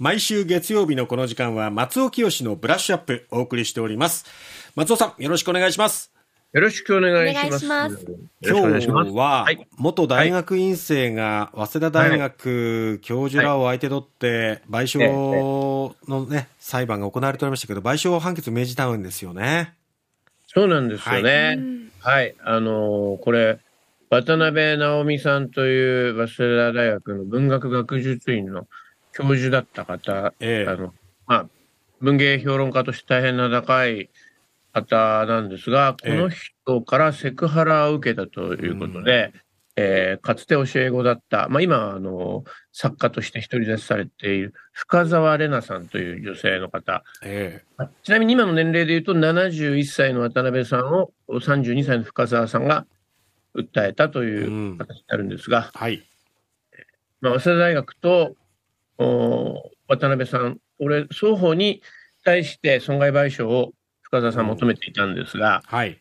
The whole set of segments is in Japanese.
毎週月曜日のこの時間は松尾清のブラッシュアップお送りしております松尾さんよろしくお願いしますよろしくお願いします。ます今日は、元大学院生が早稲田大学教授らを相手取って、賠償のね、裁判が行われておりましたけど、賠償判決命じたんですよね。そうなんですよね。はい。あのこれ、渡辺直美さんという早稲田大学の文学学術院の教授だった方、ええ、あの、まあ、文芸評論家として大変名高い方なんですが、この人からセクハラを受けたということで、ええー、かつて教え子だった、まあ、今あの、作家として独り立ちされている深沢玲奈さんという女性の方、えー、ちなみに今の年齢でいうと、71歳の渡辺さんを32歳の深沢さんが訴えたという形になるんですが、うん、はい。まあ、早稲田大学とお渡辺さん、これ、双方に対して損害賠償を深澤さん求めていたんですが、はい。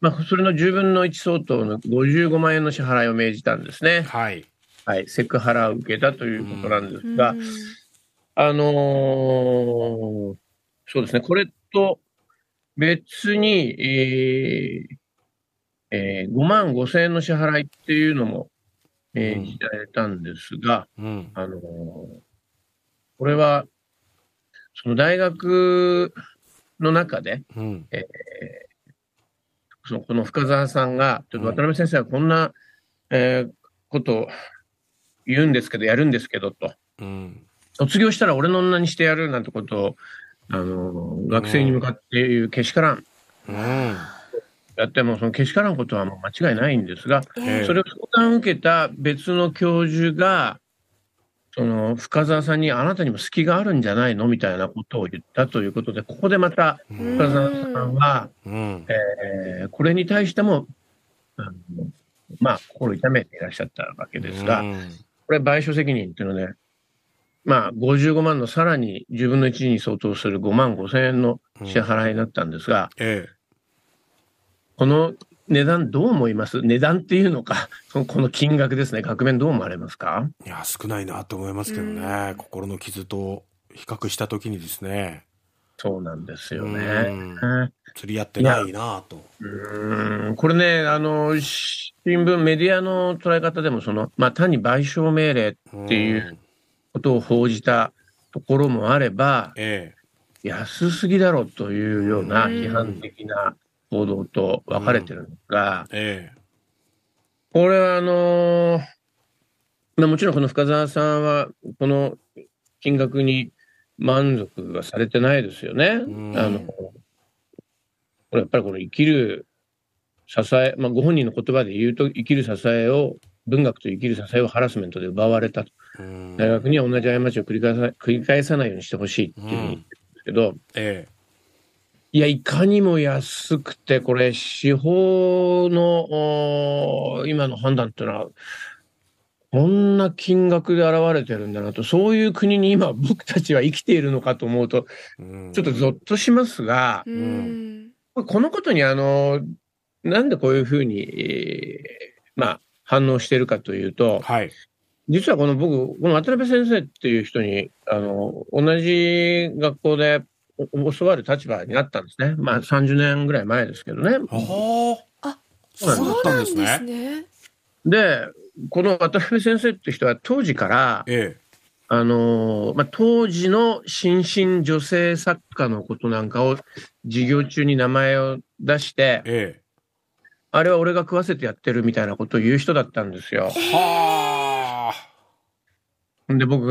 まあ、それの10分の1相当の55万円の支払いを命じたんですね。はい。はい。セクハラを受けたということなんですが、あのー、そうですね、これと別に、えーえー、5万5千円の支払いっていうのも命じられたんですが、うん、あのー、これは、その大学の中で、うん、えー、そのこの深澤さんが、ちょっと渡辺先生はこんな、えー、ことを言うんですけど、やるんですけどと、うん、卒業したら俺の女にしてやるなんてことを、あのー、学生に向かって言うけしからん。うんやっても、そのけしからんことはもう間違いないんですが、えー、それを相談を受けた別の教授が、その深澤さんにあなたにも隙があるんじゃないのみたいなことを言ったということで、ここでまた深澤さんは、えー、これに対しても、あのまあ、心痛めていらっしゃったわけですが、これ、賠償責任っていうのはね、まあ、55万のさらに10分の1に相当する5万5千円の支払いだったんですが、ええ、この値段どう思います？値段っていうのか、この金額ですね、額面どう思われますか？いや、少ないなと思いますけどね、心の傷と比較したときにですね。そうなんですよね。釣り合ってないなと。うん、これね、あの、新聞、メディアの捉え方でも、その、まあ、単に賠償命令っていうことを報じたところもあれば、ええ、安すぎだろうというような批判的な報道と分かれてるのが、うん。ええ、これはあのー、まあ、もちろんこの深澤さんは、この金額に満足はされてないですよね。うん、あのこれやっぱりこの生きる支え、まあ、ご本人の言葉で言うと、生きる支えを、文学と生きる支えをハラスメントで奪われたと。大学には同じ過ちを繰り返さ繰り返さないようにしてほしいっていうふうに言ってるんですけど、ええ、いや、いかにも安くて、これ、司法の今の判断っていうのは、こんな金額で現れてるんだなと、そういう国に今、僕たちは生きているのかと思うと、ちょっとぞっとしますが、うん、このことに、あの、なんでこういうふうに、えー、まあ、反応してるかというと、はい、実はこの僕、この渡辺先生っていう人に、あの、同じ学校で教わる立場になったんですね。まあ30年ぐらい前ですけどね。あ、そうなんですね。で、この渡辺先生って人は当時から、ええ、あのまあ、当時の新進女性作家のことなんかを授業中に名前を出して、ええ、あれは俺が食わせてやってるみたいなことを言う人だったんですよ。はあ。で、僕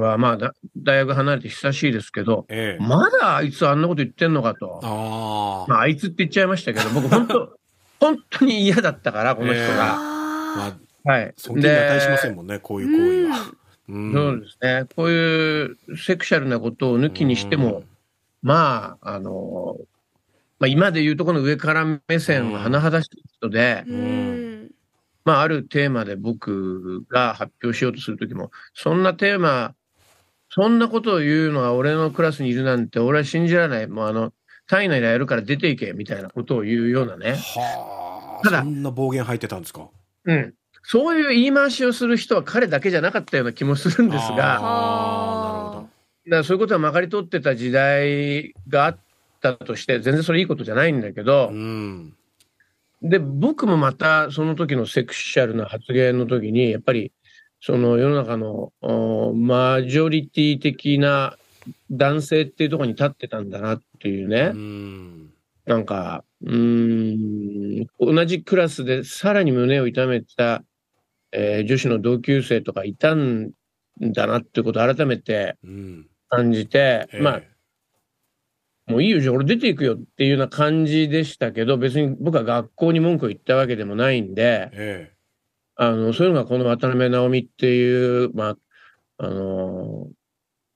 はまあ大学離れて久しいですけど、ええ、まだあいつあんなこと言ってんのかと。あ,、まあ、あいつって言っちゃいましたけど、僕本当、本当に嫌だったから、この人が。えまあ、はい。尊敬に値しませんもんね、こういう行為は。そうですね。こういうセクシャルなことを抜きにしても、まあ、あの、まあ、今で言うとこの上から目線を甚だしい人で、まあ、あるテーマで僕が発表しようとするときも、そんなテーマ、そんなことを言うのは俺のクラスにいるなんて、俺は信じられない。もうあの、単位内でやるから出ていけ、みたいなことを言うようなね。はあ。ただ、そんな暴言入ってたんですか？うん。そういう言い回しをする人は彼だけじゃなかったような気もするんですが、だそういうことはまかり通ってた時代があったとして、全然それいいことじゃないんだけど、うん、で、僕もまたその時のセクシャルな発言の時に、やっぱり、その世の中のマジョリティ的な男性っていうところに立ってたんだなっていうね。うん、なんか、うん、同じクラスでさらに胸を痛めた、えー、女子の同級生とかいたんだなっていうことを改めて感じて、うん、まあ、もういいよ、じゃあ俺出ていくよっていうような感じでしたけど、別に僕は学校に文句を言ったわけでもないんで、ええ、あの、そういうのがこの渡辺直美っていう、まあ、あの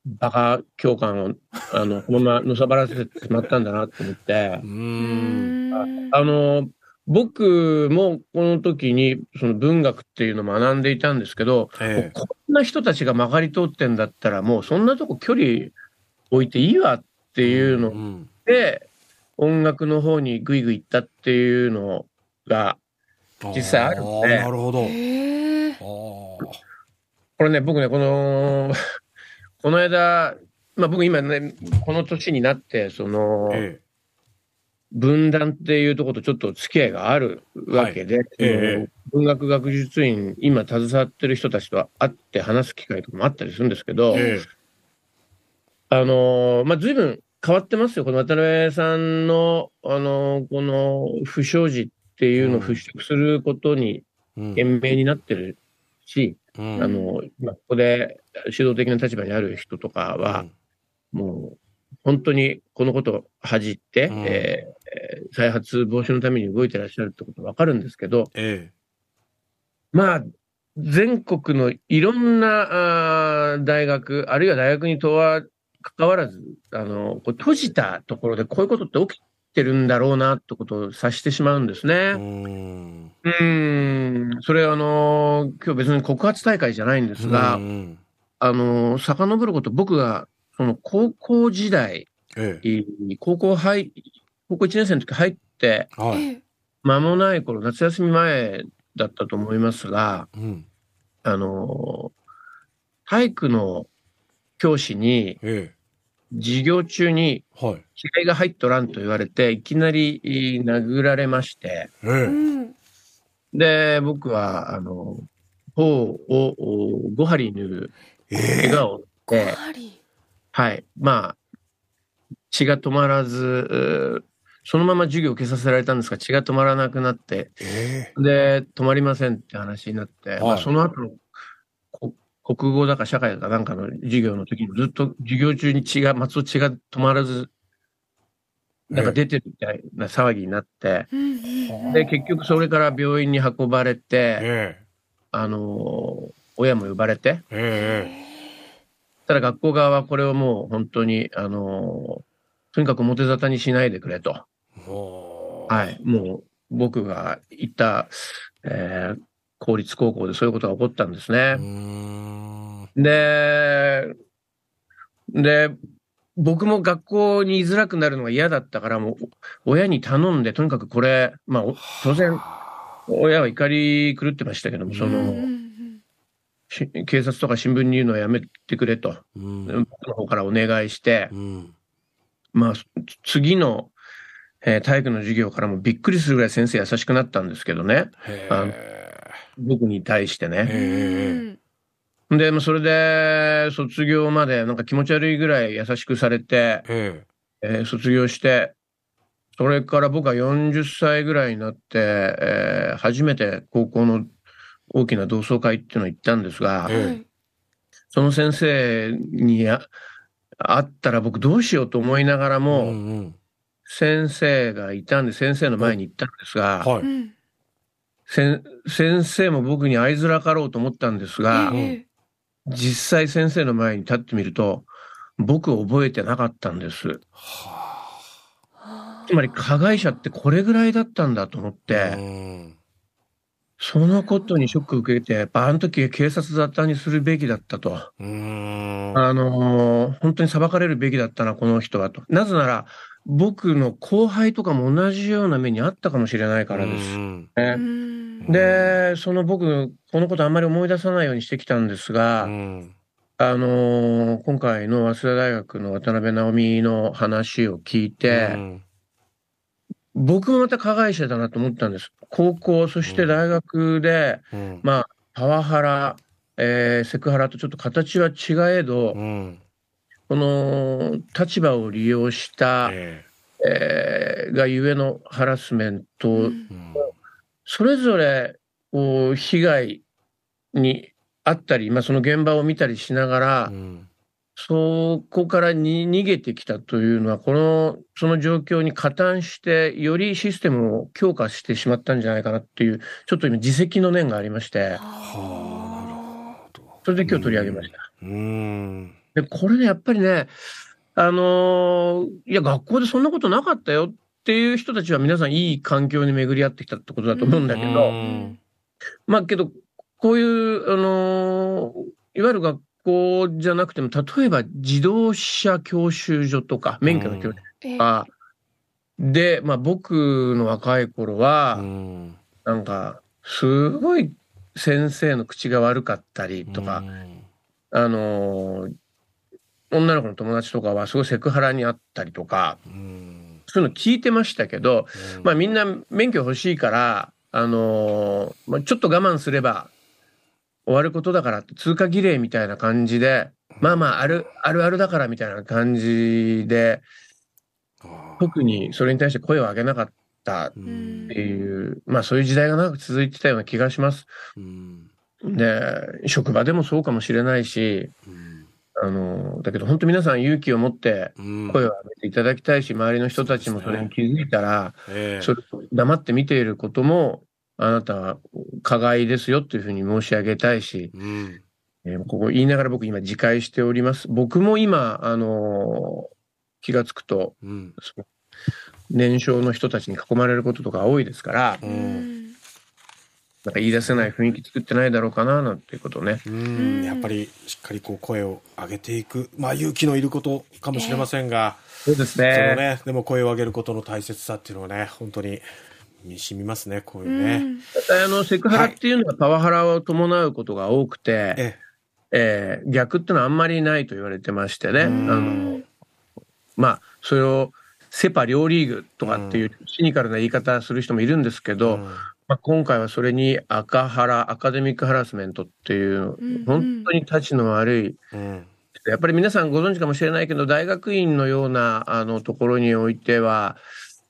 バカ教官を、あの、このままのさばらせてしまったんだなと思って、うん。あの、僕もこの時にその文学っていうのを学んでいたんですけど、ええ、こんな人たちが曲がり通ってんだったらもうそんなとこ距離置いていいわっていうの。で、うんうん、音楽の方にぐいぐい行ったっていうのが実際あるんで。なるほど。これね、僕ね、この この間、まあ僕今ね、この年になって、その、ええ。分断っていうところとちょっと付き合いがあるわけで、はい。えー、文学学術院、今携わってる人たちと会って話す機会とかもあったりするんですけど、えー、あのまあ、随分変わってますよ。この渡辺さんの、あのこの不祥事っていうのを払拭することに懸命になってるし、うん、あの、まあ、ここで指導的な立場にある人とかは、うん、もう、本当にこのことを恥じて、うん、えー、再発防止のために動いてらっしゃるってことわかるんですけど、ええ、まあ、全国のいろんなあ大学、あるいは大学にとは関わらず、あの、閉じたところでこういうことって起きてるんだろうなってことを察してしまうんですね。うん。うん。それあの、今日別に告発大会じゃないんですが、あの、遡ること僕がその高校時代、ええ、高校入、高校1年生の時入って、はい、間もない頃、夏休み前だったと思いますが、うん、あの、体育の教師に、ええ、授業中に気合が入っとらんと言われて、いきなり殴られまして、ええ、で、僕は、あの、頬を5針縫う怪我をして、はい。まあ、血が止まらず、そのまま授業を受けさせられたんですが、血が止まらなくなって、えー、で、止まりませんって話になって、はい、まあ、その後の国語だか社会だかなんかの授業の時にずっと授業中に血が、松尾血が止まらず、なんか出てるみたいな騒ぎになって、えー、で、結局それから病院に運ばれて、えー、あの、親も呼ばれて、えーただ学校側はこれをもう本当に、あのとにかく表沙汰にしないでくれと。はい。もう僕が行った、えー、公立高校でそういうことが起こったんですね。で、で、僕も学校に居づらくなるのが嫌だったから、もう親に頼んで、とにかくこれ、まあ当然、親は怒り狂ってましたけども、その、警察とか新聞に言うのはやめてくれと、うん、僕の方からお願いして、うん、まあ、次の、えー、体育の授業からもびっくりするぐらい先生優しくなったんですけどね。あの僕に対してね。で、まあ、それで、卒業までなんか気持ち悪いぐらい優しくされて、えー、卒業して、それから僕は40歳ぐらいになって、えー、初めて高校の大きな同窓会っていうのを行ったんですが、その先生に会ったら僕どうしようと思いながらも、うんうん、先生がいたんで先生の前に行ったんですが、はい、先生も僕に会いづらかろうと思ったんですが、実際先生の前に立ってみると、僕覚えてなかったんです。つまり加害者ってこれぐらいだったんだと思って、そのことにショック受けて、やっぱあの時警察沙汰にするべきだったと。あのー、本当に裁かれるべきだったな、この人はと。なぜなら、僕の後輩とかも同じような目にあったかもしれないからです。ね、で、その僕、このことあんまり思い出さないようにしてきたんですが、あのー、今回の早稲田大学の渡辺直美の話を聞いて、うん、僕もまた加害者だなと思ったんです。高校、そして大学で、うん、まあ、パワハラ、えー、セクハラとちょっと形は違えど、うん、この立場を利用した、えー、えー、がゆえのハラスメント、それぞれこう被害にあったり、まあ、その現場を見たりしながら、うん、そこからに逃げてきたというのは、この、その状況に加担して、よりシステムを強化してしまったんじゃないかなっていう、ちょっと今、自責の念がありまして、それで今日取り上げました。うん、で、これね、やっぱりね、あのー、いや、学校でそんなことなかったよっていう人たちは皆さんいい環境に巡り合ってきたってことだと思うんだけど、まあけど、こういう、あのいわゆる学校じゃなくても、例えば自動車教習所とか、免許の教習とか、で、まあ僕の若い頃は、なんか、すごい先生の口が悪かったりとか、あの女の子の友達とかはすごいセクハラにあったりとか、そういうの聞いてましたけど、まあみんな免許欲しいから、あのまあ、ちょっと我慢すれば終わることだからって通過儀礼みたいな感じで、まあまあある、あるあるだからみたいな感じで、特にそれに対して声を上げなかったっていう、まあそういう時代が長く続いてたような気がします。で、職場でもそうかもしれないし、あの、だけど本当皆さん勇気を持って声を上げていただきたいし、周りの人たちもそれに気づいたら、それ黙って見ていることもあなたは加害ですよというふうに申し上げたいし、うん、えー、ここ言いながら僕今自戒しております。僕も今、あのー、気がつくと、うん、年少の人たちに囲まれることとか多いですから、うん、なんか言い出せない雰囲気作ってないだろうかななんていうことね。うん。やっぱりしっかりこう声を上げていく、まあ勇気のいることかもしれませんが、えー、そうですね。そのね、でも声を上げることの大切さっていうのはね、本当にに染みますね、こういうね。うん、あのセクハラっていうのはパワハラを伴うことが多くて、はい、ええー、逆っていうのはあんまりないと言われてましてね。あのまあ、それをセパ両リーグとかっていうシニカルな言い方する人もいるんですけど、まあ、今回はそれに赤ハラ、アカデミックハラスメントっていう、本当に立ちの悪い、うんやっぱり皆さんご存知かもしれないけど、大学院のようなあのところにおいては、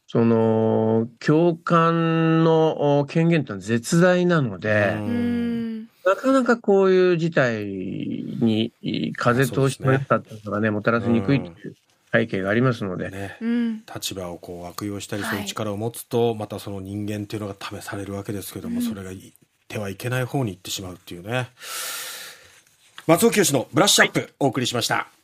その、教官の権限というのは絶大なので、なかなかこういう事態に風通しの良さっていうのがね、もたらしにくいという背景がありますので。ね、立場をこう悪用したり、そういう力を持つと、またその人間っていうのが試されるわけですけども、それが手はいけない方に行ってしまうっていうね。松尾清のブラッシュアップ、お送りしました。